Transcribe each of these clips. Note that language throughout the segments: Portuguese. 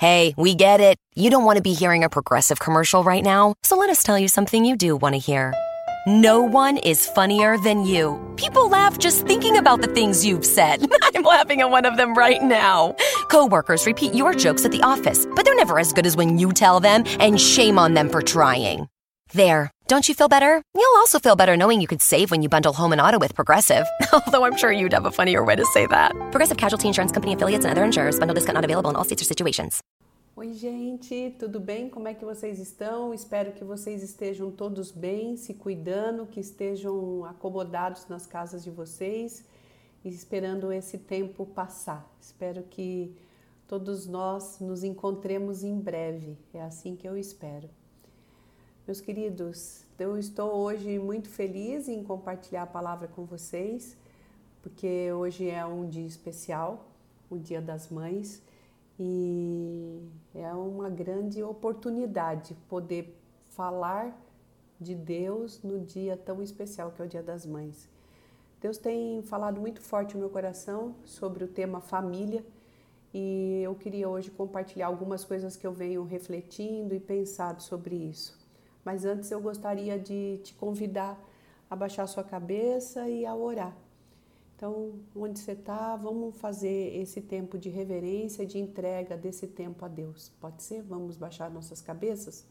Hey, we get it. You don't want to be hearing a progressive commercial right now, so let us tell you something you do want to hear. No one is funnier than you. People laugh just thinking about the things you've said. I'm laughing at one of them right now. Coworkers repeat your jokes at the office, but they're never as good as when you tell them, and shame on them for trying. There. Don't you feel better? You'll also feel better knowing you could save when you bundle home and auto with Progressive. Although I'm sure you'd have a funnier way to say that. Progressive Casualty Insurance Company affiliates and other insurers. Bundle discount not available in all states or situations. Oi, gente, tudo bem? Como é que vocês estão? Espero que vocês estejam todos bem, se cuidando, que estejam acomodados nas casas de vocês e esperando esse tempo passar. Espero que todos nós nos encontremos em breve. É assim que eu espero. Meus queridos, eu estou hoje muito feliz em compartilhar a palavra com vocês, porque hoje é um dia especial, o Dia das Mães, e é uma grande oportunidade poder falar de Deus no dia tão especial que é o Dia das Mães. Deus tem falado muito forte no meu coração sobre o tema família e eu queria hoje compartilhar algumas coisas que eu venho refletindo e pensado sobre isso. Mas antes eu gostaria de te convidar a baixar sua cabeça e a orar. Então, onde você está, vamos fazer esse tempo de reverência, de entrega desse tempo a Deus. Pode ser? Vamos baixar nossas cabeças?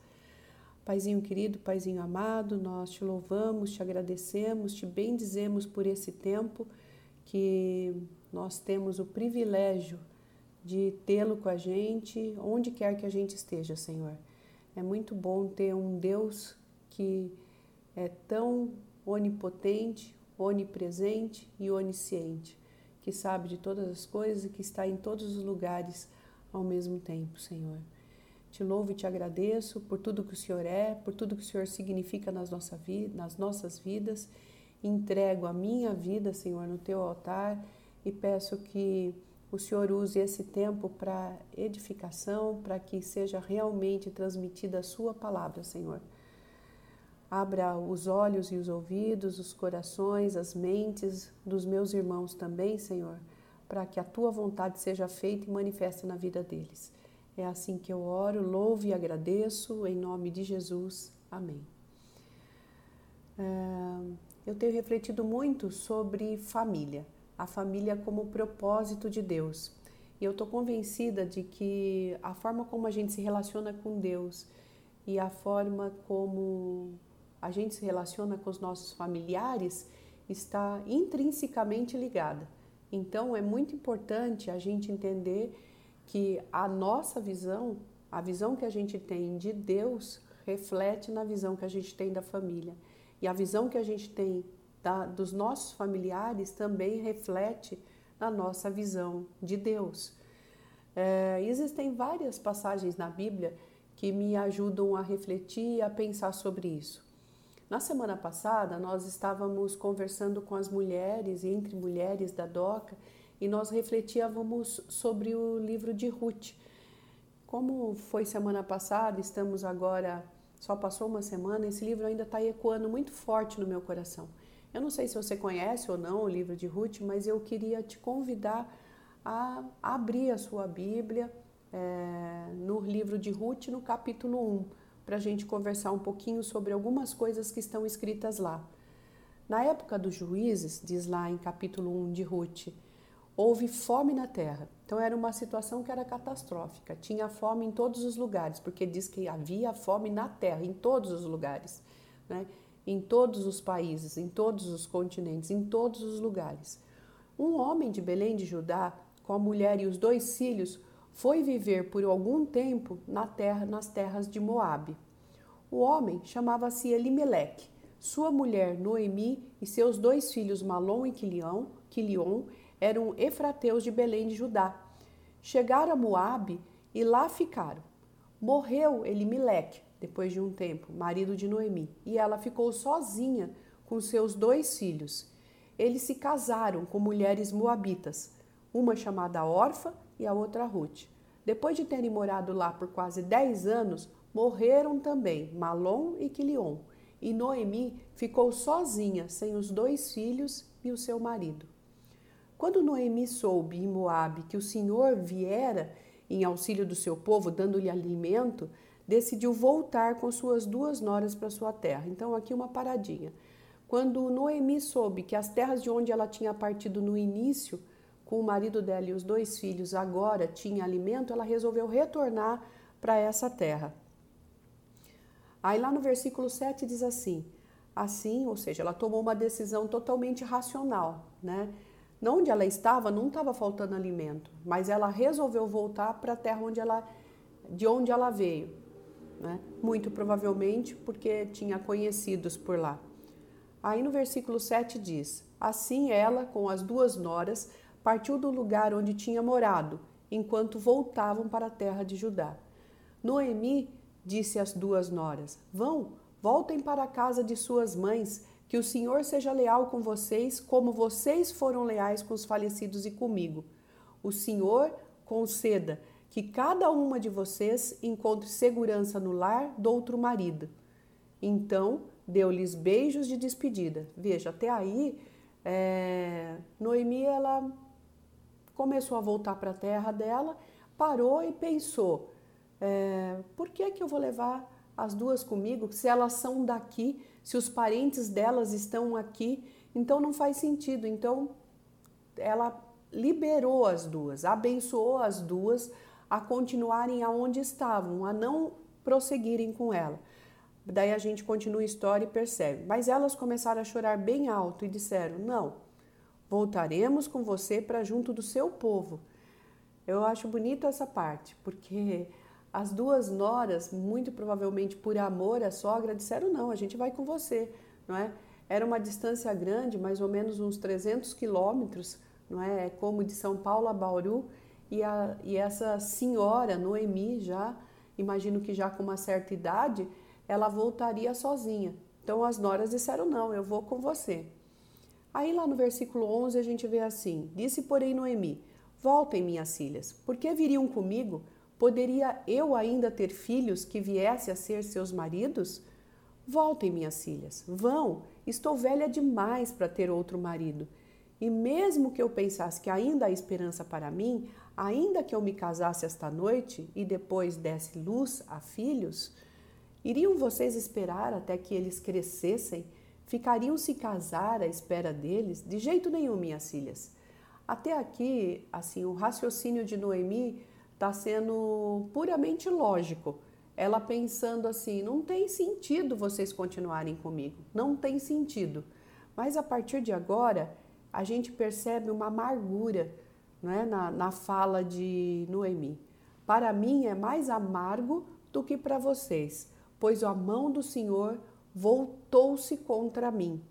Paizinho querido, Paizinho amado, nós te louvamos, te agradecemos, te bendizemos por esse tempo que nós temos o privilégio de tê-lo com a gente, onde quer que a gente esteja, Senhor. É muito bom ter um Deus que é tão onipotente, onipresente e onisciente, que sabe de todas as coisas e que está em todos os lugares ao mesmo tempo, Senhor. Te louvo e te agradeço por tudo que o Senhor é, por tudo que o Senhor significa nas, nossa nas nossas vidas. Entrego a minha vida, Senhor, no teu altar e peço que o Senhor use esse tempo para edificação, para que seja realmente transmitida a Sua palavra, Senhor. Abra os olhos e os ouvidos, os corações, as mentes dos meus irmãos também, Senhor, para que a Tua vontade seja feita e manifeste na vida deles. É assim que eu oro, louvo e agradeço, em nome de Jesus. Amém. É, eu tenho refletido muito sobre família a família como propósito de Deus. E eu estou convencida de que a forma como a gente se relaciona com Deus e a forma como a gente se relaciona com os nossos familiares está intrinsecamente ligada. Então é muito importante a gente entender que a nossa visão, a visão que a gente tem de Deus, reflete na visão que a gente tem da família. E a visão que a gente tem da, dos nossos familiares também reflete na nossa visão de Deus. É, existem várias passagens na Bíblia que me ajudam a refletir e a pensar sobre isso. Na semana passada, nós estávamos conversando com as mulheres, entre mulheres da DOCA, e nós refletíamos sobre o livro de Ruth. Como foi semana passada, estamos agora, só passou uma semana, esse livro ainda está ecoando muito forte no meu coração. Eu não sei se você conhece ou não o livro de Ruth, mas eu queria te convidar a abrir a sua Bíblia é, no livro de Ruth, no capítulo 1, para a gente conversar um pouquinho sobre algumas coisas que estão escritas lá. Na época dos juízes, diz lá em capítulo 1 de Ruth, houve fome na terra. Então era uma situação que era catastrófica. Tinha fome em todos os lugares, porque diz que havia fome na terra, em todos os lugares. Né? em todos os países, em todos os continentes, em todos os lugares. Um homem de Belém de Judá, com a mulher e os dois filhos, foi viver por algum tempo na terra, nas terras de Moabe. O homem chamava-se Elimeleque. Sua mulher Noemi e seus dois filhos Malom e Quilion, Quilion eram efrateus de Belém de Judá. Chegaram a Moabe e lá ficaram. Morreu Elimeleque, depois de um tempo, marido de Noemi, e ela ficou sozinha com seus dois filhos. Eles se casaram com mulheres moabitas, uma chamada Orfa e a outra Ruth. Depois de terem morado lá por quase dez anos, morreram também Malom e Quilion, e Noemi ficou sozinha, sem os dois filhos e o seu marido. Quando Noemi soube em Moabe que o Senhor viera em auxílio do seu povo, dando-lhe alimento, decidiu voltar com suas duas noras para sua terra. Então, aqui uma paradinha. Quando Noemi soube que as terras de onde ela tinha partido no início, com o marido dela e os dois filhos, agora tinha alimento, ela resolveu retornar para essa terra. Aí lá no versículo 7 diz assim: assim, ou seja, ela tomou uma decisão totalmente racional, né? Não onde ela estava, não estava faltando alimento, mas ela resolveu voltar para a terra onde ela, de onde ela veio, né? Muito provavelmente porque tinha conhecidos por lá. Aí no versículo 7 diz: Assim ela, com as duas noras, partiu do lugar onde tinha morado, enquanto voltavam para a terra de Judá. Noemi disse às duas noras: Vão, voltem para a casa de suas mães, que o Senhor seja leal com vocês, como vocês foram leais com os falecidos e comigo. O Senhor conceda que cada uma de vocês encontre segurança no lar do outro marido. Então deu-lhes beijos de despedida. Veja, até aí, é, Noemi ela começou a voltar para a terra dela, parou e pensou: é, por que, que eu vou levar as duas comigo se elas são daqui, se os parentes delas estão aqui? Então não faz sentido. Então ela liberou as duas, abençoou as duas a continuarem aonde estavam, a não prosseguirem com ela. Daí a gente continua a história e percebe. Mas elas começaram a chorar bem alto e disseram: Não, voltaremos com você para junto do seu povo. Eu acho bonito essa parte, porque as duas noras, muito provavelmente por amor à sogra, disseram: Não, a gente vai com você, não é? Era uma distância grande, mais ou menos uns 300 quilômetros, não é? é? Como de São Paulo a Bauru, e, a, e essa senhora, Noemi, já, imagino que já com uma certa idade, ela voltaria sozinha. Então as noras disseram: Não, eu vou com você. Aí lá no versículo 11 a gente vê assim: Disse, porém, Noemi: Voltem, minhas filhas, porque viriam comigo? Poderia eu ainda ter filhos que viesse a ser seus maridos? Voltem, minhas filhas, vão, estou velha demais para ter outro marido. E mesmo que eu pensasse que ainda há esperança para mim, ainda que eu me casasse esta noite e depois desse luz a filhos, iriam vocês esperar até que eles crescessem? Ficariam se casar à espera deles? De jeito nenhum, minhas filhas. Até aqui, assim, o raciocínio de Noemi está sendo puramente lógico. Ela pensando assim: não tem sentido vocês continuarem comigo, não tem sentido. Mas a partir de agora, a gente percebe uma amargura né, na, na fala de Noemi. Para mim é mais amargo do que para vocês, pois a mão do Senhor voltou-se contra mim.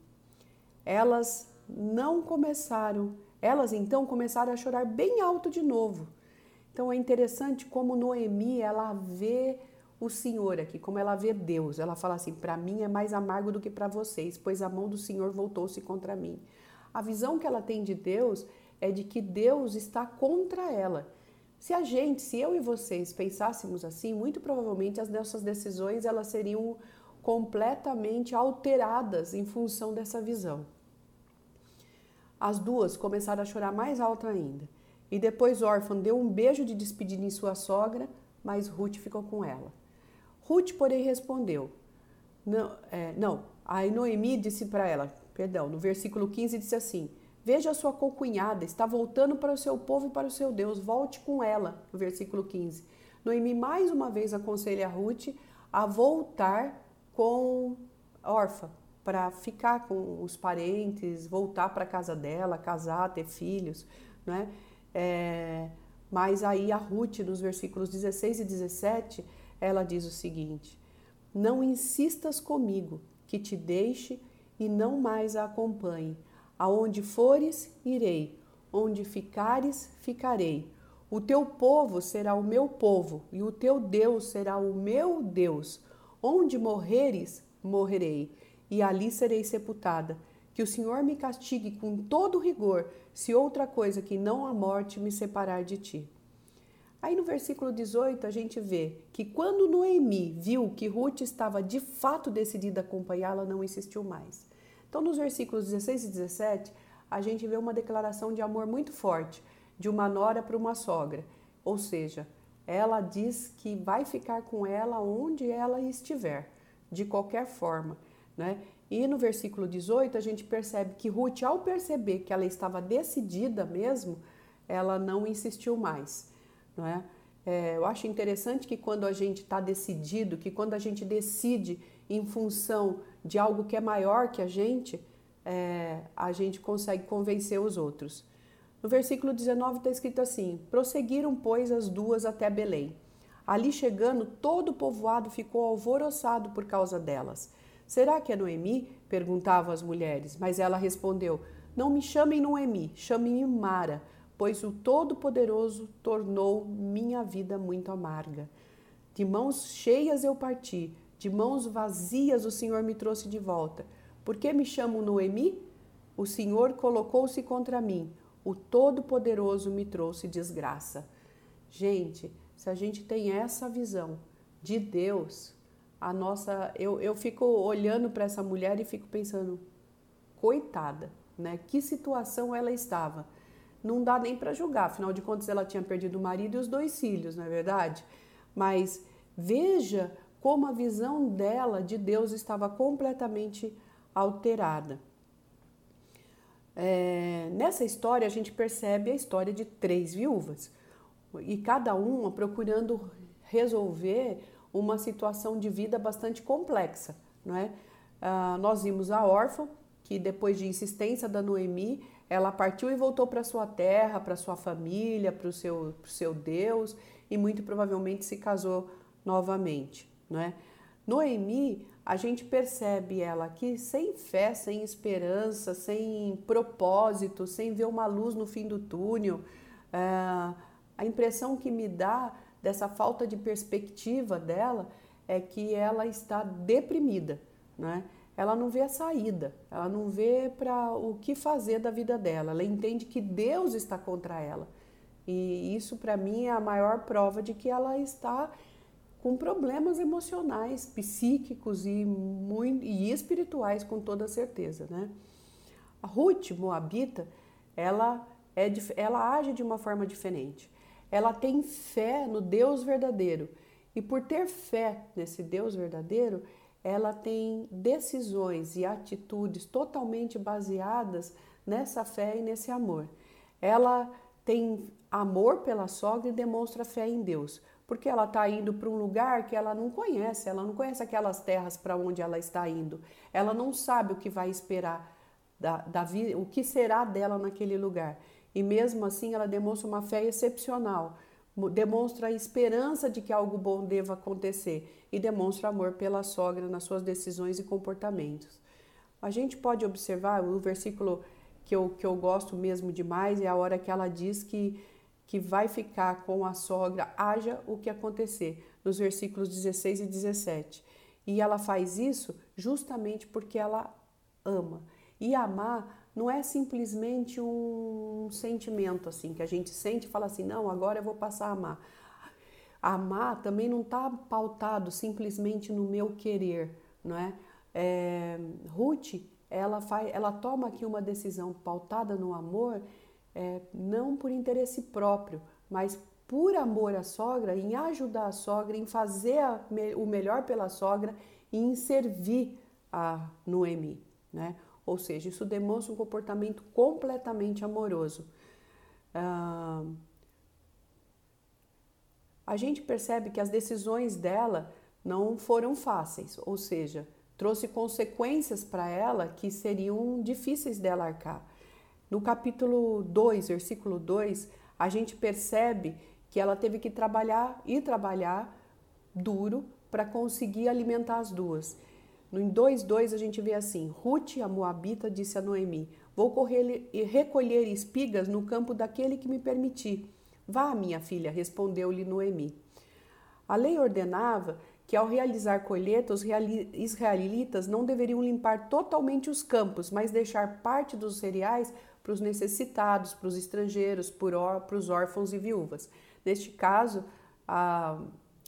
Elas não começaram, elas então começaram a chorar bem alto de novo. Então é interessante como Noemi ela vê o Senhor aqui, como ela vê Deus. Ela fala assim: para mim é mais amargo do que para vocês, pois a mão do Senhor voltou-se contra mim. A visão que ela tem de Deus é de que Deus está contra ela. Se a gente, se eu e vocês pensássemos assim, muito provavelmente as nossas decisões elas seriam completamente alteradas em função dessa visão. As duas começaram a chorar mais alto ainda. E depois órfã deu um beijo de despedida em sua sogra, mas Ruth ficou com ela. Ruth, porém, respondeu: Não, é, não. Aí Noemi disse para ela: perdão, no versículo 15 disse assim: Veja a sua concunhada, está voltando para o seu povo e para o seu Deus, volte com ela, no versículo 15. Noemi mais uma vez aconselha a Ruth a voltar com órfã, para ficar com os parentes, voltar para a casa dela, casar, ter filhos, né? É, mas aí a Ruth, nos versículos 16 e 17, ela diz o seguinte: Não insistas comigo que te deixe e não mais a acompanhe. Aonde fores, irei, onde ficares, ficarei. O teu povo será o meu povo, e o teu Deus será o meu Deus. Onde morreres, morrerei, e ali serei sepultada. Que o Senhor me castigue com todo rigor, se outra coisa que não a morte me separar de ti. Aí no versículo 18 a gente vê que quando Noemi viu que Ruth estava de fato decidida a acompanhá-la, não insistiu mais. Então, nos versículos 16 e 17, a gente vê uma declaração de amor muito forte de uma nora para uma sogra. Ou seja, ela diz que vai ficar com ela onde ela estiver, de qualquer forma, né? E no versículo 18 a gente percebe que Ruth, ao perceber que ela estava decidida mesmo, ela não insistiu mais, não é? é eu acho interessante que quando a gente está decidido, que quando a gente decide em função de algo que é maior que a gente, é, a gente consegue convencer os outros. No versículo 19 está escrito assim: Prosseguiram, pois, as duas até Belém. Ali chegando, todo o povoado ficou alvoroçado por causa delas. Será que é Noemi? perguntavam as mulheres, mas ela respondeu: Não me chamem Noemi, chamem-me Mara, pois o Todo-Poderoso tornou minha vida muito amarga. De mãos cheias eu parti, de mãos vazias o Senhor me trouxe de volta. Por que me chamam Noemi? O Senhor colocou-se contra mim, o Todo-Poderoso me trouxe desgraça. Gente, se a gente tem essa visão de Deus, a nossa. Eu, eu fico olhando para essa mulher e fico pensando, coitada, né? Que situação ela estava. Não dá nem para julgar, afinal de contas ela tinha perdido o marido e os dois filhos, não é verdade? Mas veja como a visão dela de Deus estava completamente alterada. É, nessa história a gente percebe a história de três viúvas e cada uma procurando resolver uma situação de vida bastante complexa, não é? Ah, nós vimos a órfã, que depois de insistência da Noemi, ela partiu e voltou para sua terra, para sua família, para o seu, seu Deus e muito provavelmente se casou novamente, não é? Noemi, a gente percebe ela aqui sem fé, sem esperança, sem propósito, sem ver uma luz no fim do túnel. Ah, a impressão que me dá dessa falta de perspectiva dela é que ela está deprimida, né? Ela não vê a saída, ela não vê para o que fazer da vida dela. Ela entende que Deus está contra ela. E isso para mim é a maior prova de que ela está com problemas emocionais, psíquicos e, muito, e espirituais com toda certeza, né? A Ruth Moabita, ela é ela age de uma forma diferente ela tem fé no Deus verdadeiro. E por ter fé nesse Deus verdadeiro, ela tem decisões e atitudes totalmente baseadas nessa fé e nesse amor. Ela tem amor pela sogra e demonstra fé em Deus, porque ela está indo para um lugar que ela não conhece, ela não conhece aquelas terras para onde ela está indo, ela não sabe o que vai esperar da, da o que será dela naquele lugar e mesmo assim ela demonstra uma fé excepcional, demonstra a esperança de que algo bom deva acontecer e demonstra amor pela sogra nas suas decisões e comportamentos. A gente pode observar o versículo que eu, que eu gosto mesmo demais é a hora que ela diz que, que vai ficar com a sogra, haja o que acontecer, nos versículos 16 e 17. E ela faz isso justamente porque ela ama. E amar não é simplesmente um sentimento assim que a gente sente e fala assim, não, agora eu vou passar a amar. Amar também não está pautado simplesmente no meu querer, não é? é Ruth, ela faz, ela toma aqui uma decisão pautada no amor, é, não por interesse próprio, mas por amor à sogra, em ajudar a sogra, em fazer a, o melhor pela sogra e em servir a Noemi, né? Ou seja, isso demonstra um comportamento completamente amoroso. Ah, a gente percebe que as decisões dela não foram fáceis, ou seja, trouxe consequências para ela que seriam difíceis dela arcar. No capítulo 2, versículo 2, a gente percebe que ela teve que trabalhar e trabalhar duro para conseguir alimentar as duas. No 2:2 a gente vê assim: Ruth, a moabita, disse a Noemi: Vou correr e recolher espigas no campo daquele que me permitir. Vá, minha filha, respondeu-lhe Noemi. A lei ordenava que ao realizar colheita, os israelitas não deveriam limpar totalmente os campos, mas deixar parte dos cereais para os necessitados, para os estrangeiros, para os órfãos e viúvas. Neste caso, a,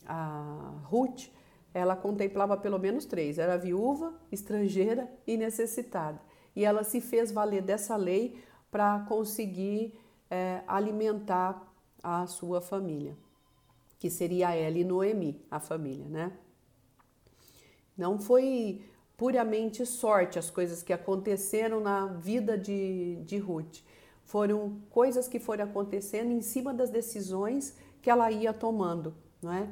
a Ruth ela contemplava pelo menos três: era viúva, estrangeira e necessitada. E ela se fez valer dessa lei para conseguir é, alimentar a sua família. que seria ela e Noemi, a família, né? Não foi puramente sorte as coisas que aconteceram na vida de, de Ruth. Foram coisas que foram acontecendo em cima das decisões que ela ia tomando, não é?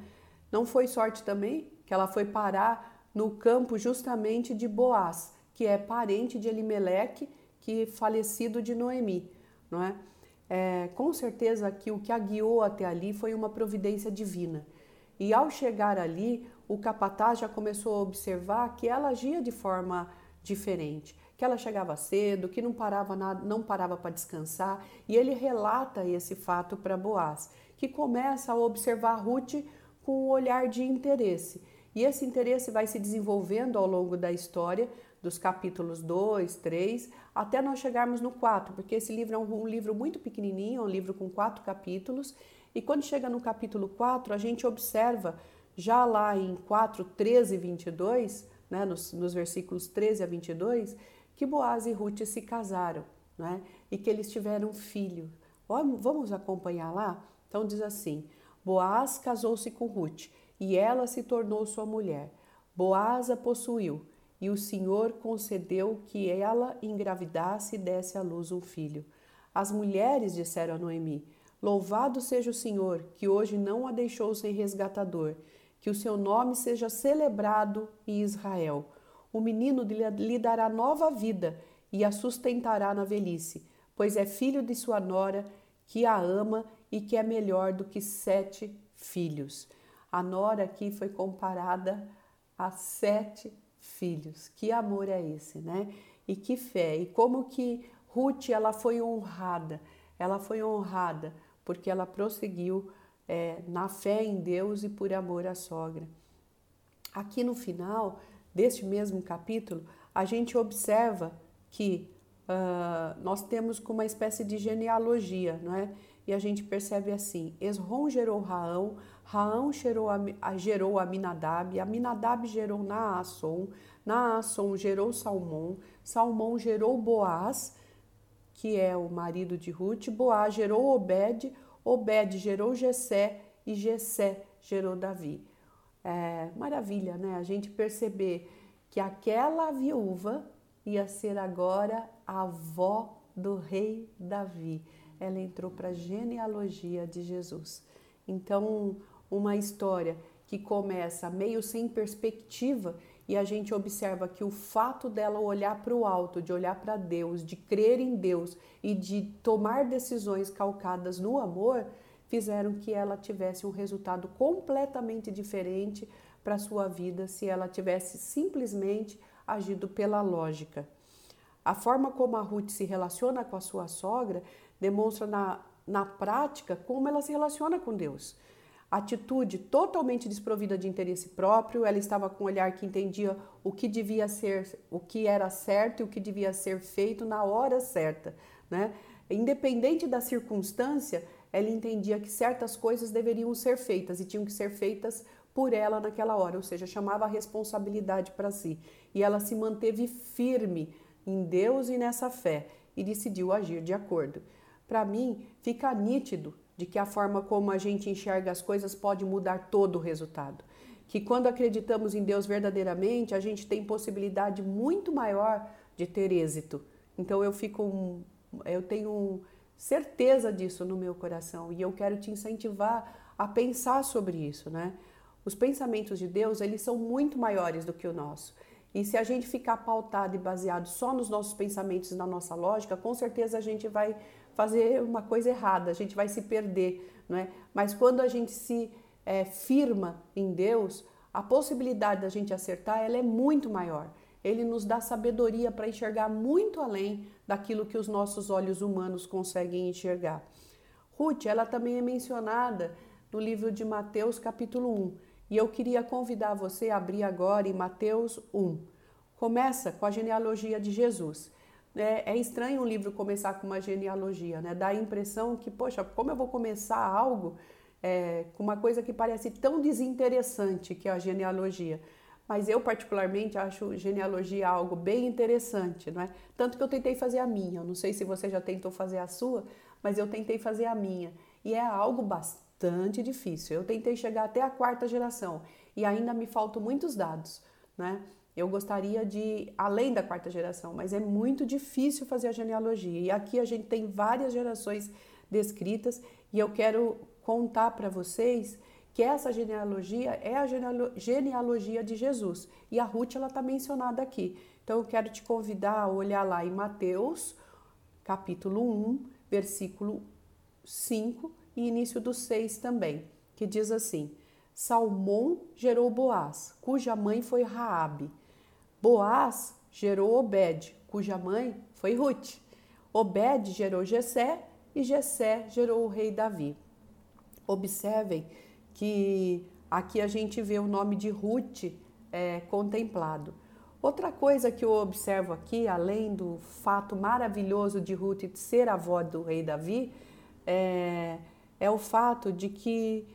Não foi sorte também que ela foi parar no campo justamente de Boaz, que é parente de Elimeleque, que falecido de Noemi, não é? é? Com certeza que o que a guiou até ali foi uma providência divina. E ao chegar ali, o capataz já começou a observar que ela agia de forma diferente, que ela chegava cedo, que não parava nada, não parava para descansar, e ele relata esse fato para Boaz, que começa a observar Ruth com um olhar de interesse. E esse interesse vai se desenvolvendo ao longo da história, dos capítulos 2, 3, até nós chegarmos no 4, porque esse livro é um, um livro muito pequenininho, é um livro com quatro capítulos, e quando chega no capítulo 4, a gente observa já lá em 4, 13 e 22, né, nos, nos versículos 13 a 22, que Boaz e Ruth se casaram né, e que eles tiveram filho. Vamos acompanhar lá? Então diz assim: Boaz casou-se com Ruth e ela se tornou sua mulher. Boaz a possuiu e o Senhor concedeu que ela engravidasse e desse à luz um filho. As mulheres disseram a Noemi: Louvado seja o Senhor, que hoje não a deixou sem resgatador que o seu nome seja celebrado em Israel. O menino lhe dará nova vida e a sustentará na velhice, pois é filho de sua nora, que a ama e que é melhor do que sete filhos. A nora aqui foi comparada a sete filhos. Que amor é esse, né? E que fé. E como que Ruth ela foi honrada. Ela foi honrada porque ela prosseguiu é, na fé em Deus e por amor à sogra. Aqui no final deste mesmo capítulo, a gente observa que uh, nós temos como uma espécie de genealogia, não é? E a gente percebe assim: Esrom gerou Raão, Raão gerou, gerou Aminadab, Aminadab gerou Naasson, Naasson gerou Salmão, Salmão gerou Boaz, que é o marido de Ruth, Boaz gerou Obed, Obed gerou Jessé e Jessé gerou Davi. É maravilha, né? A gente perceber que aquela viúva ia ser agora a avó do rei Davi. Ela entrou para a genealogia de Jesus. Então, uma história que começa meio sem perspectiva e a gente observa que o fato dela olhar para o alto, de olhar para Deus, de crer em Deus e de tomar decisões calcadas no amor, fizeram que ela tivesse um resultado completamente diferente para sua vida se ela tivesse simplesmente agido pela lógica. A forma como a Ruth se relaciona com a sua sogra demonstra na, na prática como ela se relaciona com Deus atitude totalmente desprovida de interesse próprio, ela estava com um olhar que entendia o que devia ser, o que era certo e o que devia ser feito na hora certa, né? Independente da circunstância, ela entendia que certas coisas deveriam ser feitas e tinham que ser feitas por ela naquela hora, ou seja, chamava a responsabilidade para si. E ela se manteve firme em Deus e nessa fé e decidiu agir de acordo. Para mim, fica nítido de que a forma como a gente enxerga as coisas pode mudar todo o resultado. Que quando acreditamos em Deus verdadeiramente, a gente tem possibilidade muito maior de ter êxito. Então eu fico eu tenho certeza disso no meu coração e eu quero te incentivar a pensar sobre isso, né? Os pensamentos de Deus, eles são muito maiores do que o nosso. E se a gente ficar pautado e baseado só nos nossos pensamentos e na nossa lógica, com certeza a gente vai fazer uma coisa errada, a gente vai se perder, não é? Mas quando a gente se é, firma em Deus, a possibilidade da gente acertar ela é muito maior. Ele nos dá sabedoria para enxergar muito além daquilo que os nossos olhos humanos conseguem enxergar. Ruth, ela também é mencionada no livro de Mateus, capítulo 1. E eu queria convidar você a abrir agora em Mateus 1. Começa com a genealogia de Jesus. É, é, estranho um livro começar com uma genealogia, né? Dá a impressão que, poxa, como eu vou começar algo é, com uma coisa que parece tão desinteressante que é a genealogia. Mas eu, particularmente, acho genealogia algo bem interessante, não é? Tanto que eu tentei fazer a minha. Eu não sei se você já tentou fazer a sua, mas eu tentei fazer a minha. E é algo bastante difícil. Eu tentei chegar até a quarta geração e ainda me faltam muitos dados, né? Eu gostaria de além da quarta geração, mas é muito difícil fazer a genealogia. E aqui a gente tem várias gerações descritas e eu quero contar para vocês que essa genealogia é a genealogia de Jesus e a Ruth ela está mencionada aqui. Então eu quero te convidar a olhar lá em Mateus, capítulo 1, versículo 5 e início do 6 também, que diz assim: Salmão gerou Boaz, cuja mãe foi Raabe. Boaz gerou Obed, cuja mãe foi Ruth. Obed gerou Jessé e Jessé gerou o rei Davi. Observem que aqui a gente vê o nome de Ruth é, contemplado. Outra coisa que eu observo aqui, além do fato maravilhoso de Ruth ser avó do rei Davi, é, é o fato de que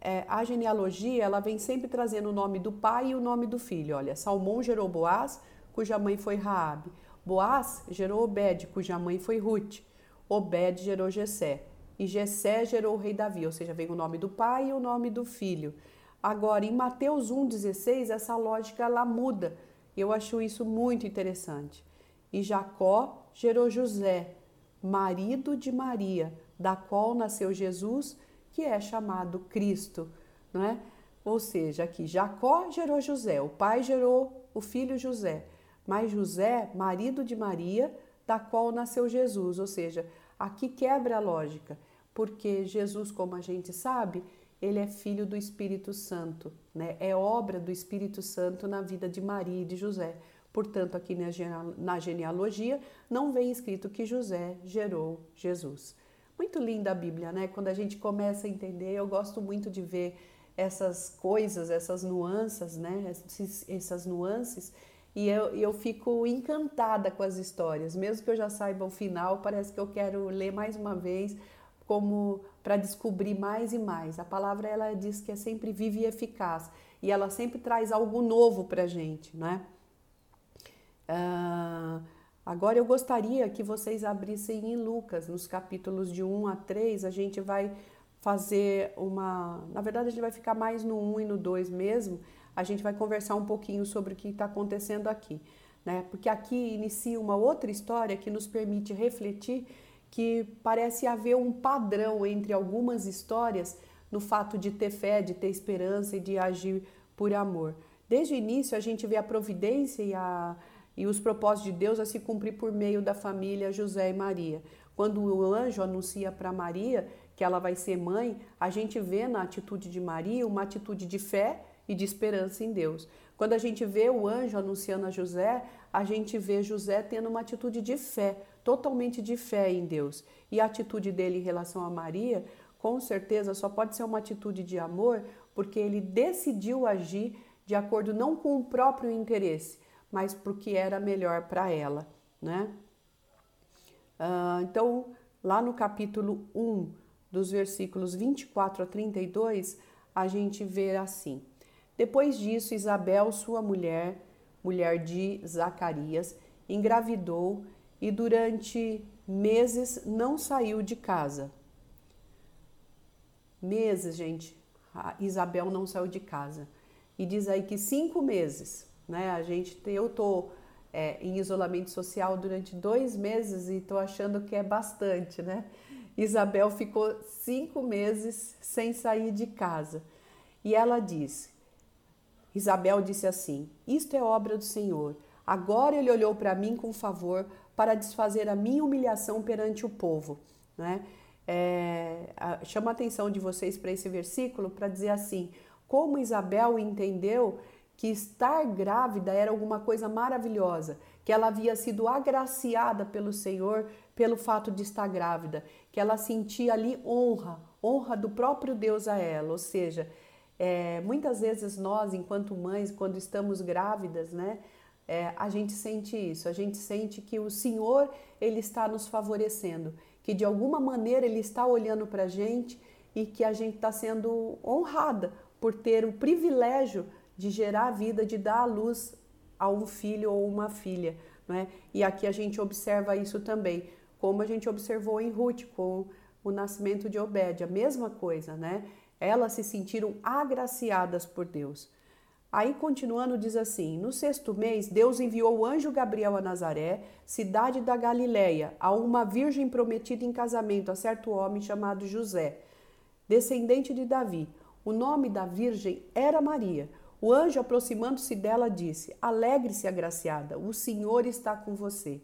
é, a genealogia ela vem sempre trazendo o nome do pai e o nome do filho. Olha, Salmão gerou Boaz, cuja mãe foi Raabe. Boaz gerou Obed, cuja mãe foi Ruth. Obed gerou Jessé e Jessé gerou o rei Davi, ou seja, vem o nome do pai e o nome do filho. Agora, em Mateus 1,16, essa lógica ela muda. Eu acho isso muito interessante. E Jacó gerou José, marido de Maria, da qual nasceu Jesus, que é chamado Cristo, não é? Ou seja, aqui Jacó gerou José, o pai gerou o filho José, mas José, marido de Maria, da qual nasceu Jesus, ou seja, aqui quebra a lógica porque Jesus, como a gente sabe, ele é filho do Espírito Santo, né? É obra do Espírito Santo na vida de Maria e de José. Portanto, aqui na genealogia não vem escrito que José gerou Jesus. Muito linda a Bíblia, né? Quando a gente começa a entender, eu gosto muito de ver essas coisas, essas nuances, né? Essas nuances e eu, eu fico encantada com as histórias, mesmo que eu já saiba o final, parece que eu quero ler mais uma vez como para descobrir mais e mais. A palavra ela diz que é sempre viva e eficaz e ela sempre traz algo novo para gente, né? Uh, agora eu gostaria que vocês abrissem em Lucas, nos capítulos de 1 a 3, a gente vai fazer uma. Na verdade, a gente vai ficar mais no 1 e no 2 mesmo. A gente vai conversar um pouquinho sobre o que está acontecendo aqui, né? Porque aqui inicia uma outra história que nos permite refletir que parece haver um padrão entre algumas histórias no fato de ter fé, de ter esperança e de agir por amor. Desde o início, a gente vê a providência e, a, e os propósitos de Deus a se cumprir por meio da família José e Maria. Quando o anjo anuncia para Maria que ela vai ser mãe, a gente vê na atitude de Maria uma atitude de fé e de esperança em Deus. Quando a gente vê o anjo anunciando a José, a gente vê José tendo uma atitude de fé, totalmente de fé em Deus. E a atitude dele em relação a Maria, com certeza, só pode ser uma atitude de amor, porque ele decidiu agir de acordo não com o próprio interesse, mas porque era melhor para ela, né? Uh, então, lá no capítulo 1, dos versículos 24 a 32, a gente vê assim: Depois disso, Isabel, sua mulher, mulher de Zacarias, engravidou e durante meses não saiu de casa. Meses, gente, a Isabel não saiu de casa. E diz aí que cinco meses, né? A gente, eu tô é, em isolamento social durante dois meses e tô achando que é bastante, né? Isabel ficou cinco meses sem sair de casa. E ela diz: Isabel disse assim: Isto é obra do Senhor. Agora ele olhou para mim com favor para desfazer a minha humilhação perante o povo. Né? É, chama a atenção de vocês para esse versículo para dizer assim: como Isabel entendeu que estar grávida era alguma coisa maravilhosa, que ela havia sido agraciada pelo Senhor pelo fato de estar grávida, que ela sentia ali honra, honra do próprio Deus a ela, ou seja, é, muitas vezes nós, enquanto mães, quando estamos grávidas, né, é, a gente sente isso, a gente sente que o Senhor ele está nos favorecendo, que de alguma maneira ele está olhando para a gente e que a gente está sendo honrada por ter o privilégio de gerar a vida, de dar a luz a um filho ou uma filha, não é? E aqui a gente observa isso também, como a gente observou em Ruth com o nascimento de Obed, a mesma coisa, né? Elas se sentiram agraciadas por Deus. Aí, continuando, diz assim: No sexto mês, Deus enviou o anjo Gabriel a Nazaré, cidade da Galiléia, a uma virgem prometida em casamento a certo homem chamado José, descendente de Davi. O nome da virgem era Maria. O anjo, aproximando-se dela, disse: Alegre-se, agraciada, o Senhor está com você.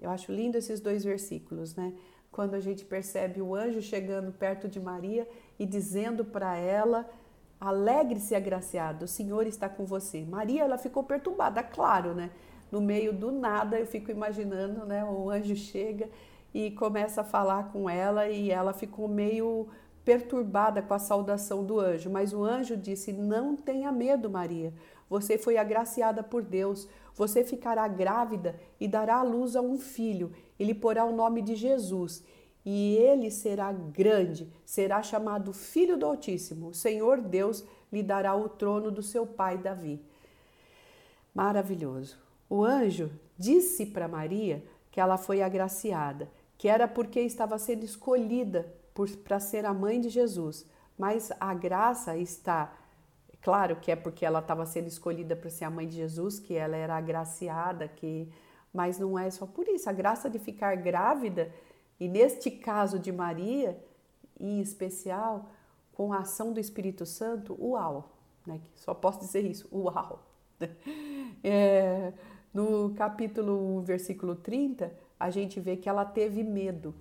Eu acho lindo esses dois versículos, né? Quando a gente percebe o anjo chegando perto de Maria e dizendo para ela Alegre-se, agraciado, o Senhor está com você. Maria, ela ficou perturbada, claro, né? No meio do nada, eu fico imaginando, né? O anjo chega e começa a falar com ela e ela ficou meio perturbada com a saudação do anjo. Mas o anjo disse: Não tenha medo, Maria. Você foi agraciada por Deus. Você ficará grávida e dará à luz a um filho. Ele porá o nome de Jesus e ele será grande, será chamado Filho do Altíssimo. O Senhor Deus lhe dará o trono do seu pai Davi. Maravilhoso. O anjo disse para Maria que ela foi agraciada, que era porque estava sendo escolhida para ser a mãe de Jesus. Mas a graça está, claro que é porque ela estava sendo escolhida para ser a mãe de Jesus, que ela era agraciada, que mas não é só por isso. A graça de ficar grávida e neste caso de Maria, em especial, com a ação do Espírito Santo, uau! Né? Só posso dizer isso, uau! É, no capítulo 1, versículo 30, a gente vê que ela teve medo.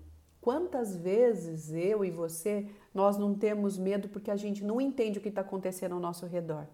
Quantas vezes eu e você, nós não temos medo porque a gente não entende o que está acontecendo ao nosso redor?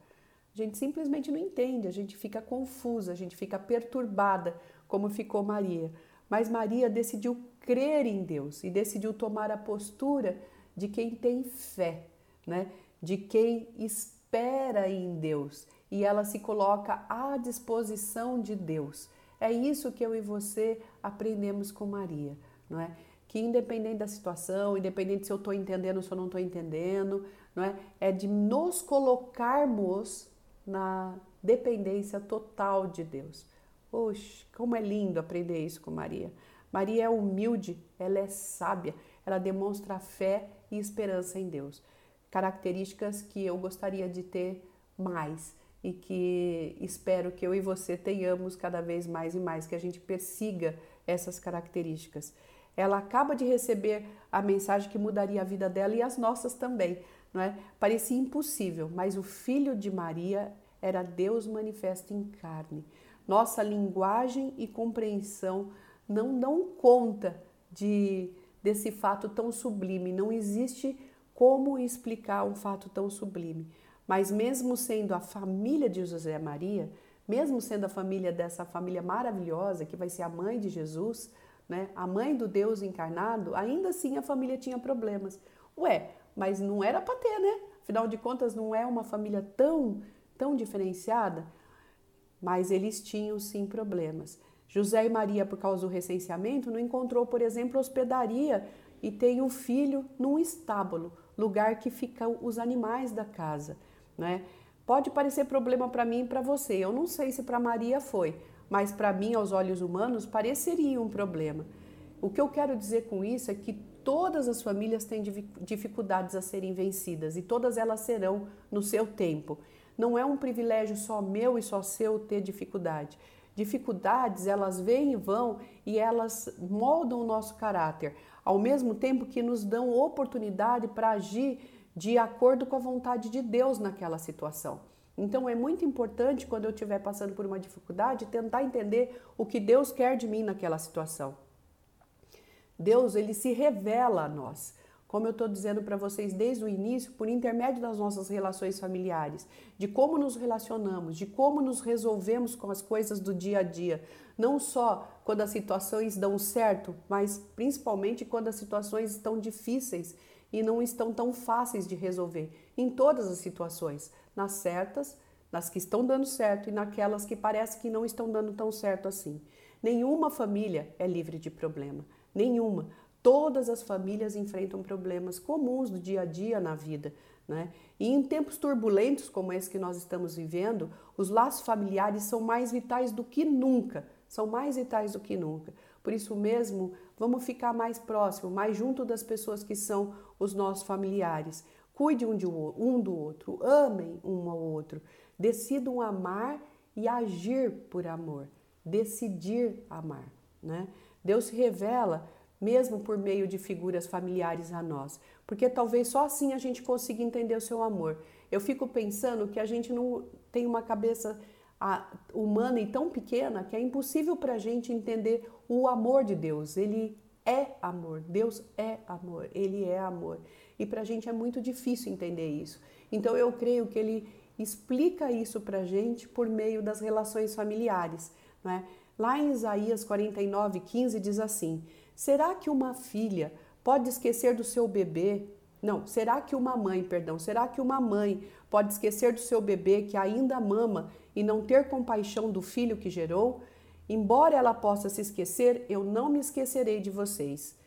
A gente simplesmente não entende, a gente fica confusa, a gente fica perturbada, como ficou Maria. Mas Maria decidiu crer em Deus e decidiu tomar a postura de quem tem fé, né? De quem espera em Deus e ela se coloca à disposição de Deus. É isso que eu e você aprendemos com Maria, não é? Que independente da situação, independente se eu estou entendendo ou se eu não estou entendendo, não é? É de nos colocarmos na dependência total de Deus. Oxe, como é lindo aprender isso com Maria. Maria é humilde, ela é sábia, ela demonstra fé e esperança em Deus. Características que eu gostaria de ter mais e que espero que eu e você tenhamos cada vez mais e mais, que a gente persiga essas características. Ela acaba de receber a mensagem que mudaria a vida dela e as nossas também, não é? Parecia impossível, mas o filho de Maria era Deus manifesto em carne. Nossa linguagem e compreensão não dão conta de desse fato tão sublime. Não existe como explicar um fato tão sublime. Mas mesmo sendo a família de José Maria, mesmo sendo a família dessa família maravilhosa que vai ser a mãe de Jesus, né, a mãe do Deus encarnado, ainda assim a família tinha problemas. Ué, mas não era para ter, né? Afinal de contas, não é uma família tão, tão diferenciada, mas eles tinham sim problemas. José e Maria, por causa do recenseamento, não encontrou, por exemplo, hospedaria e tem um filho num estábulo, lugar que ficam os animais da casa, né? Pode parecer problema para mim e para você. Eu não sei se para Maria foi, mas para mim, aos olhos humanos, pareceria um problema. O que eu quero dizer com isso é que todas as famílias têm dificuldades a serem vencidas e todas elas serão no seu tempo. Não é um privilégio só meu e só seu ter dificuldade dificuldades, elas vêm e vão e elas moldam o nosso caráter, ao mesmo tempo que nos dão oportunidade para agir de acordo com a vontade de Deus naquela situação. Então é muito importante quando eu estiver passando por uma dificuldade tentar entender o que Deus quer de mim naquela situação. Deus ele se revela a nós. Como eu estou dizendo para vocês desde o início, por intermédio das nossas relações familiares, de como nos relacionamos, de como nos resolvemos com as coisas do dia a dia, não só quando as situações dão certo, mas principalmente quando as situações estão difíceis e não estão tão fáceis de resolver, em todas as situações, nas certas, nas que estão dando certo e naquelas que parece que não estão dando tão certo assim. Nenhuma família é livre de problema, nenhuma. Todas as famílias enfrentam problemas comuns do dia a dia na vida, né? E em tempos turbulentos como esse que nós estamos vivendo, os laços familiares são mais vitais do que nunca, são mais vitais do que nunca. Por isso mesmo, vamos ficar mais próximo, mais junto das pessoas que são os nossos familiares. Cuide um, de, um do outro, amem um ao outro, decidam amar e agir por amor, decidir amar. Né? Deus se revela mesmo por meio de figuras familiares a nós, porque talvez só assim a gente consiga entender o seu amor. Eu fico pensando que a gente não tem uma cabeça humana e tão pequena que é impossível para a gente entender o amor de Deus. Ele é amor, Deus é amor, Ele é amor. E para a gente é muito difícil entender isso. Então eu creio que Ele explica isso para a gente por meio das relações familiares. Não é? Lá em Isaías 49, 15 diz assim: Será que uma filha pode esquecer do seu bebê? Não, será que uma mãe, perdão, será que uma mãe pode esquecer do seu bebê que ainda mama e não ter compaixão do filho que gerou? Embora ela possa se esquecer, eu não me esquecerei de vocês.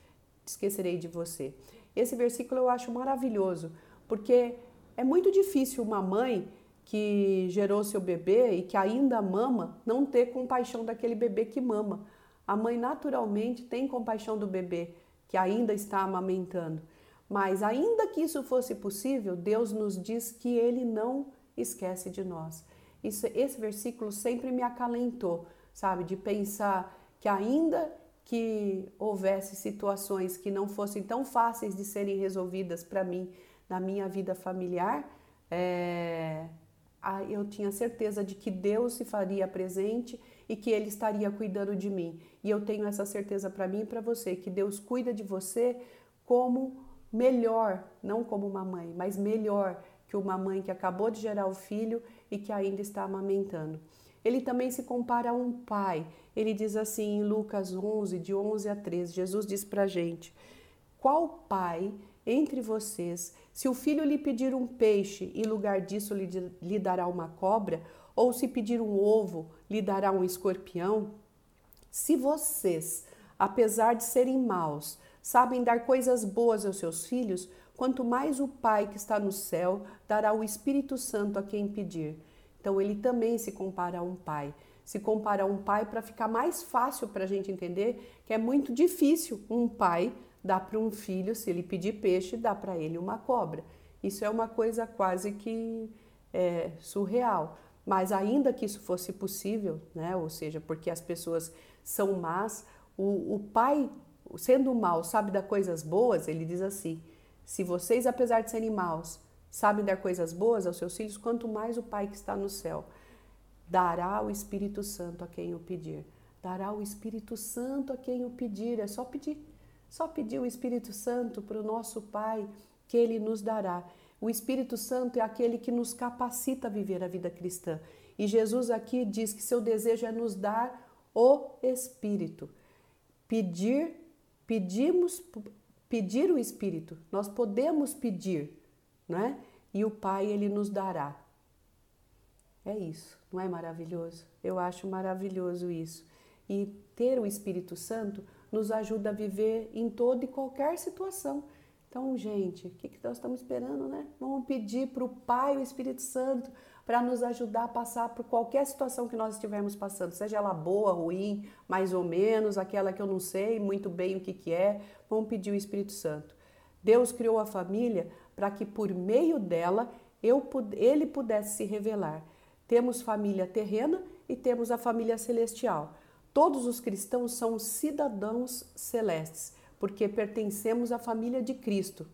Esquecerei de você. Esse versículo eu acho maravilhoso, porque é muito difícil uma mãe que gerou seu bebê e que ainda mama não ter compaixão daquele bebê que mama a mãe naturalmente tem compaixão do bebê que ainda está amamentando. Mas, ainda que isso fosse possível, Deus nos diz que Ele não esquece de nós. Isso, esse versículo sempre me acalentou, sabe, de pensar que, ainda que houvesse situações que não fossem tão fáceis de serem resolvidas para mim na minha vida familiar, é, eu tinha certeza de que Deus se faria presente e que Ele estaria cuidando de mim. E eu tenho essa certeza para mim e para você, que Deus cuida de você como melhor, não como uma mãe, mas melhor que uma mãe que acabou de gerar o filho e que ainda está amamentando. Ele também se compara a um pai. Ele diz assim em Lucas 11, de 11 a 13, Jesus diz para gente: Qual pai entre vocês, se o filho lhe pedir um peixe e lugar disso lhe, lhe dará uma cobra, ou se pedir um ovo, lhe dará um escorpião? Se vocês, apesar de serem maus, sabem dar coisas boas aos seus filhos, quanto mais o Pai que está no céu dará o Espírito Santo a quem pedir. Então ele também se compara a um pai. Se compara a um pai para ficar mais fácil para a gente entender que é muito difícil um pai dar para um filho, se ele pedir peixe, dar para ele uma cobra. Isso é uma coisa quase que é, surreal. Mas ainda que isso fosse possível, né, ou seja, porque as pessoas são más, o, o pai, sendo mal, sabe dar coisas boas, ele diz assim: se vocês, apesar de serem maus, sabem dar coisas boas aos seus filhos, quanto mais o Pai que está no céu dará o Espírito Santo a quem o pedir. Dará o Espírito Santo a quem o pedir. É só pedir. Só pedir o Espírito Santo para o nosso Pai que ele nos dará. O Espírito Santo é aquele que nos capacita a viver a vida cristã. E Jesus aqui diz que seu desejo é nos dar o Espírito. Pedir, pedimos, pedir o Espírito. Nós podemos pedir, né? E o Pai ele nos dará. É isso, não é maravilhoso? Eu acho maravilhoso isso. E ter o Espírito Santo nos ajuda a viver em toda e qualquer situação. Então, gente, o que, que nós estamos esperando, né? Vamos pedir para o Pai, o Espírito Santo, para nos ajudar a passar por qualquer situação que nós estivermos passando, seja ela boa, ruim, mais ou menos, aquela que eu não sei muito bem o que, que é. Vamos pedir o Espírito Santo. Deus criou a família para que por meio dela eu, ele pudesse se revelar. Temos família terrena e temos a família celestial. Todos os cristãos são cidadãos celestes porque pertencemos à família de Cristo.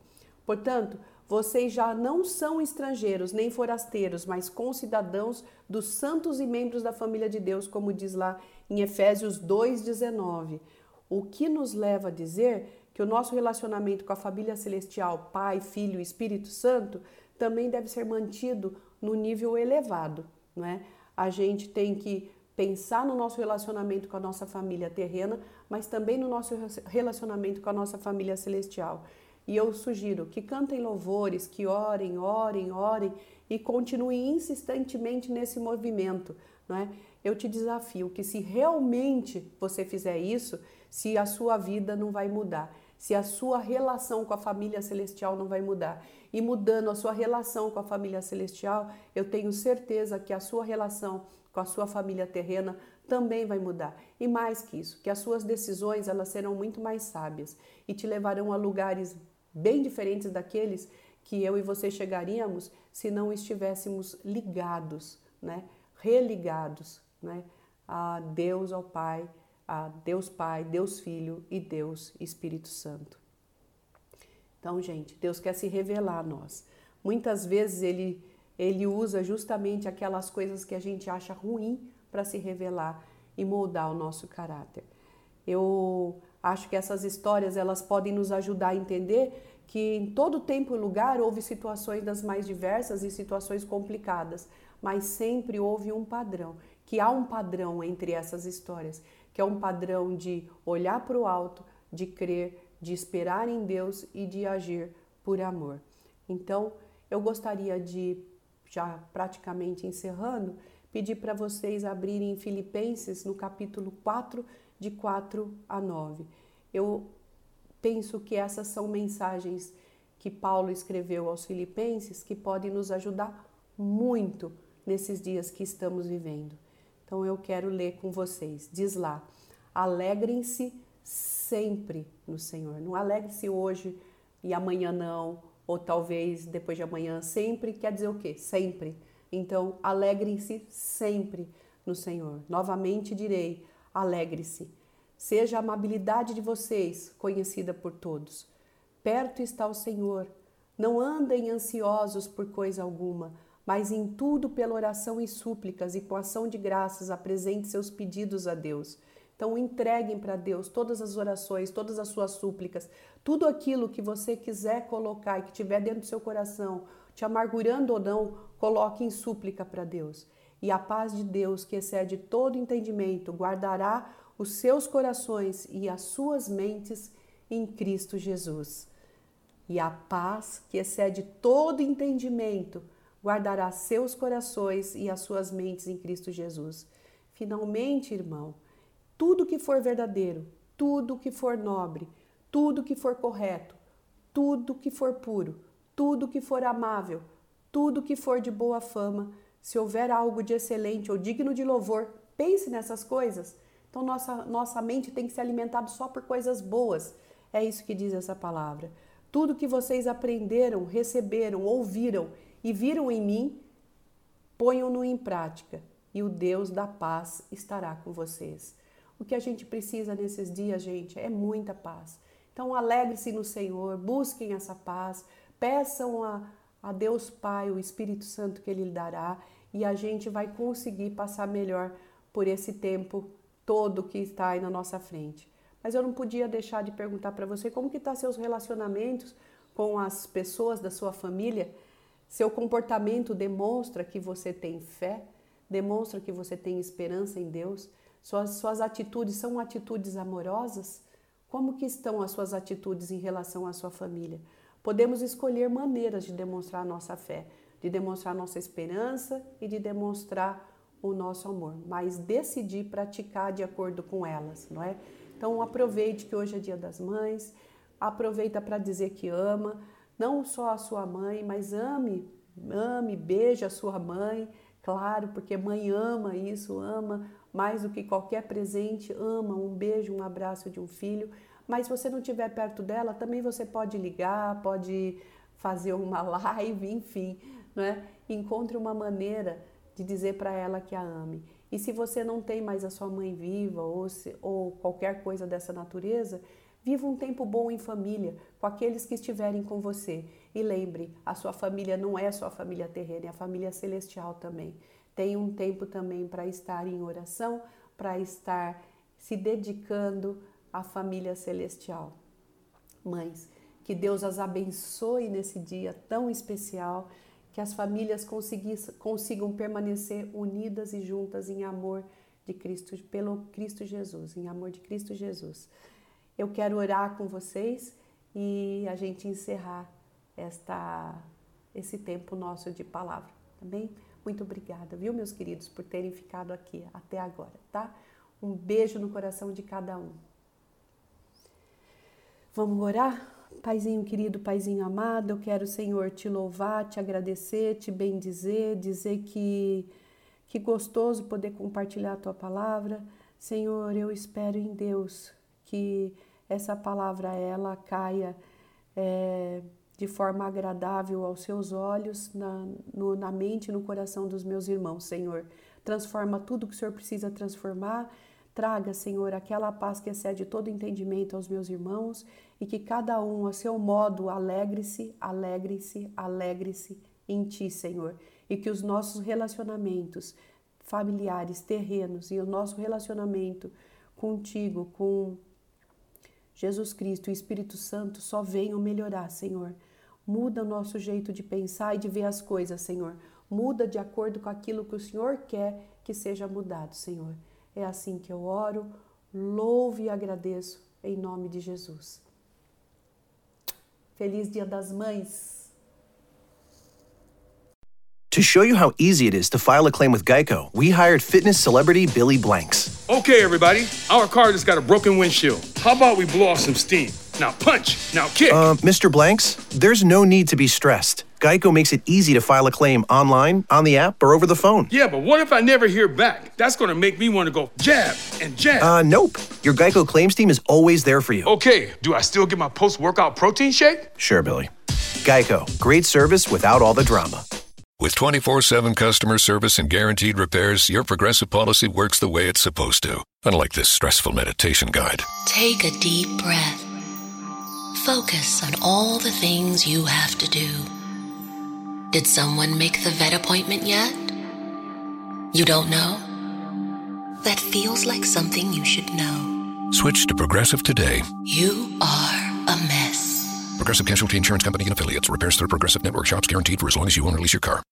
Portanto, vocês já não são estrangeiros nem forasteiros, mas concidadãos dos santos e membros da família de Deus, como diz lá em Efésios 2,19. O que nos leva a dizer que o nosso relacionamento com a família celestial, Pai, Filho e Espírito Santo, também deve ser mantido no nível elevado. Não é? A gente tem que pensar no nosso relacionamento com a nossa família terrena, mas também no nosso relacionamento com a nossa família celestial. E eu sugiro que cantem louvores, que orem, orem, orem e continuem insistentemente nesse movimento. Não é? Eu te desafio que se realmente você fizer isso, se a sua vida não vai mudar, se a sua relação com a família celestial não vai mudar. E mudando a sua relação com a família celestial, eu tenho certeza que a sua relação com a sua família terrena também vai mudar. E mais que isso, que as suas decisões elas serão muito mais sábias e te levarão a lugares bem diferentes daqueles que eu e você chegaríamos se não estivéssemos ligados, né? Religados, né? A Deus ao Pai, a Deus Pai, Deus Filho e Deus Espírito Santo. Então, gente, Deus quer se revelar a nós. Muitas vezes ele ele usa justamente aquelas coisas que a gente acha ruim para se revelar e moldar o nosso caráter. Eu acho que essas histórias elas podem nos ajudar a entender que em todo tempo e lugar houve situações das mais diversas e situações complicadas, mas sempre houve um padrão, que há um padrão entre essas histórias, que é um padrão de olhar para o alto, de crer, de esperar em Deus e de agir por amor. Então, eu gostaria de já praticamente encerrando, pedir para vocês abrirem Filipenses no capítulo 4, de 4 a 9. Eu penso que essas são mensagens que Paulo escreveu aos Filipenses que podem nos ajudar muito nesses dias que estamos vivendo. Então eu quero ler com vocês. Diz lá: alegrem-se sempre no Senhor. Não alegre-se hoje e amanhã não, ou talvez depois de amanhã. Sempre quer dizer o quê? Sempre. Então, alegrem-se sempre no Senhor. Novamente direi: alegre-se. Seja a amabilidade de vocês conhecida por todos. Perto está o Senhor. Não andem ansiosos por coisa alguma, mas em tudo pela oração e súplicas e com ação de graças apresente seus pedidos a Deus. Então entreguem para Deus todas as orações, todas as suas súplicas, tudo aquilo que você quiser colocar e que tiver dentro do seu coração, te amargurando ou não, coloque em súplica para Deus. E a paz de Deus, que excede todo entendimento, guardará os seus corações e as suas mentes em Cristo Jesus. E a paz, que excede todo entendimento, guardará seus corações e as suas mentes em Cristo Jesus. Finalmente, irmão, tudo que for verdadeiro, tudo que for nobre, tudo que for correto, tudo que for puro, tudo que for amável, tudo que for de boa fama, se houver algo de excelente ou digno de louvor, pense nessas coisas. Então, nossa, nossa mente tem que ser alimentada só por coisas boas. É isso que diz essa palavra. Tudo que vocês aprenderam, receberam, ouviram e viram em mim, ponham-no em prática, e o Deus da paz estará com vocês. O que a gente precisa nesses dias, gente, é muita paz. Então, alegre-se no Senhor, busquem essa paz, peçam a, a Deus Pai, o Espírito Santo que Ele lhe dará, e a gente vai conseguir passar melhor por esse tempo todo que está aí na nossa frente. Mas eu não podia deixar de perguntar para você como que estão tá seus relacionamentos com as pessoas da sua família. Seu comportamento demonstra que você tem fé, demonstra que você tem esperança em Deus. Suas, suas atitudes são atitudes amorosas? Como que estão as suas atitudes em relação à sua família? Podemos escolher maneiras de demonstrar nossa fé, de demonstrar nossa esperança e de demonstrar o nosso amor, mas decidir praticar de acordo com elas, não é? Então aproveite que hoje é Dia das Mães, aproveita para dizer que ama, não só a sua mãe, mas ame, ame, beije a sua mãe, claro, porque mãe ama isso, ama mais do que qualquer presente, ama um beijo, um abraço de um filho. Mas se você não estiver perto dela, também você pode ligar, pode fazer uma live, enfim, é? Encontre uma maneira de dizer para ela que a ame. E se você não tem mais a sua mãe viva ou, se, ou qualquer coisa dessa natureza, viva um tempo bom em família, com aqueles que estiverem com você. E lembre, a sua família não é só a família terrena, é a família celestial também. Tem um tempo também para estar em oração, para estar se dedicando à família celestial. Mães, que Deus as abençoe nesse dia tão especial que as famílias consigam permanecer unidas e juntas em amor de Cristo, pelo Cristo Jesus, em amor de Cristo Jesus. Eu quero orar com vocês e a gente encerrar esta, esse tempo nosso de palavra, tá bem? Muito obrigada, viu, meus queridos, por terem ficado aqui até agora, tá? Um beijo no coração de cada um. Vamos orar? Paizinho querido, Paizinho amado, eu quero, Senhor, te louvar, te agradecer, te bendizer, dizer que, Que gostoso poder compartilhar a tua palavra. Senhor, eu espero em Deus que essa palavra ela caia é, de forma agradável aos seus olhos, na, no, na mente e no coração dos meus irmãos, Senhor. Transforma tudo que o Senhor precisa transformar. Traga, Senhor, aquela paz que excede todo entendimento aos meus irmãos e que cada um, a seu modo, alegre-se, alegre-se, alegre-se em Ti, Senhor. E que os nossos relacionamentos familiares, terrenos e o nosso relacionamento contigo, com Jesus Cristo e Espírito Santo só venham melhorar, Senhor. Muda o nosso jeito de pensar e de ver as coisas, Senhor. Muda de acordo com aquilo que o Senhor quer que seja mudado, Senhor. É assim que eu oro, louvo e agradeço em nome de Jesus. Feliz Dia das Mães! To show you how easy it is to file a claim with Geico, we hired fitness celebrity Billy Blanks. Okay, everybody, our car just got a broken windshield. How about we blow off some steam? Now punch, now kick. Uh, Mr. Blanks, there's no need to be stressed. Geico makes it easy to file a claim online, on the app, or over the phone. Yeah, but what if I never hear back? That's gonna make me wanna go jab and jab. Uh, nope. Your Geico claims team is always there for you. okay, do I still get my post workout protein shake? Sure, Billy. Geico, great service without all the drama. With 24 7 customer service and guaranteed repairs, your progressive policy works the way it's supposed to. Unlike this stressful meditation guide. Take a deep breath. Focus on all the things you have to do. Did someone make the vet appointment yet? You don't know? That feels like something you should know. Switch to Progressive today. You are a mess. Progressive Casualty Insurance Company and affiliates. Repairs through Progressive Network shops guaranteed for as long as you own or lease your car.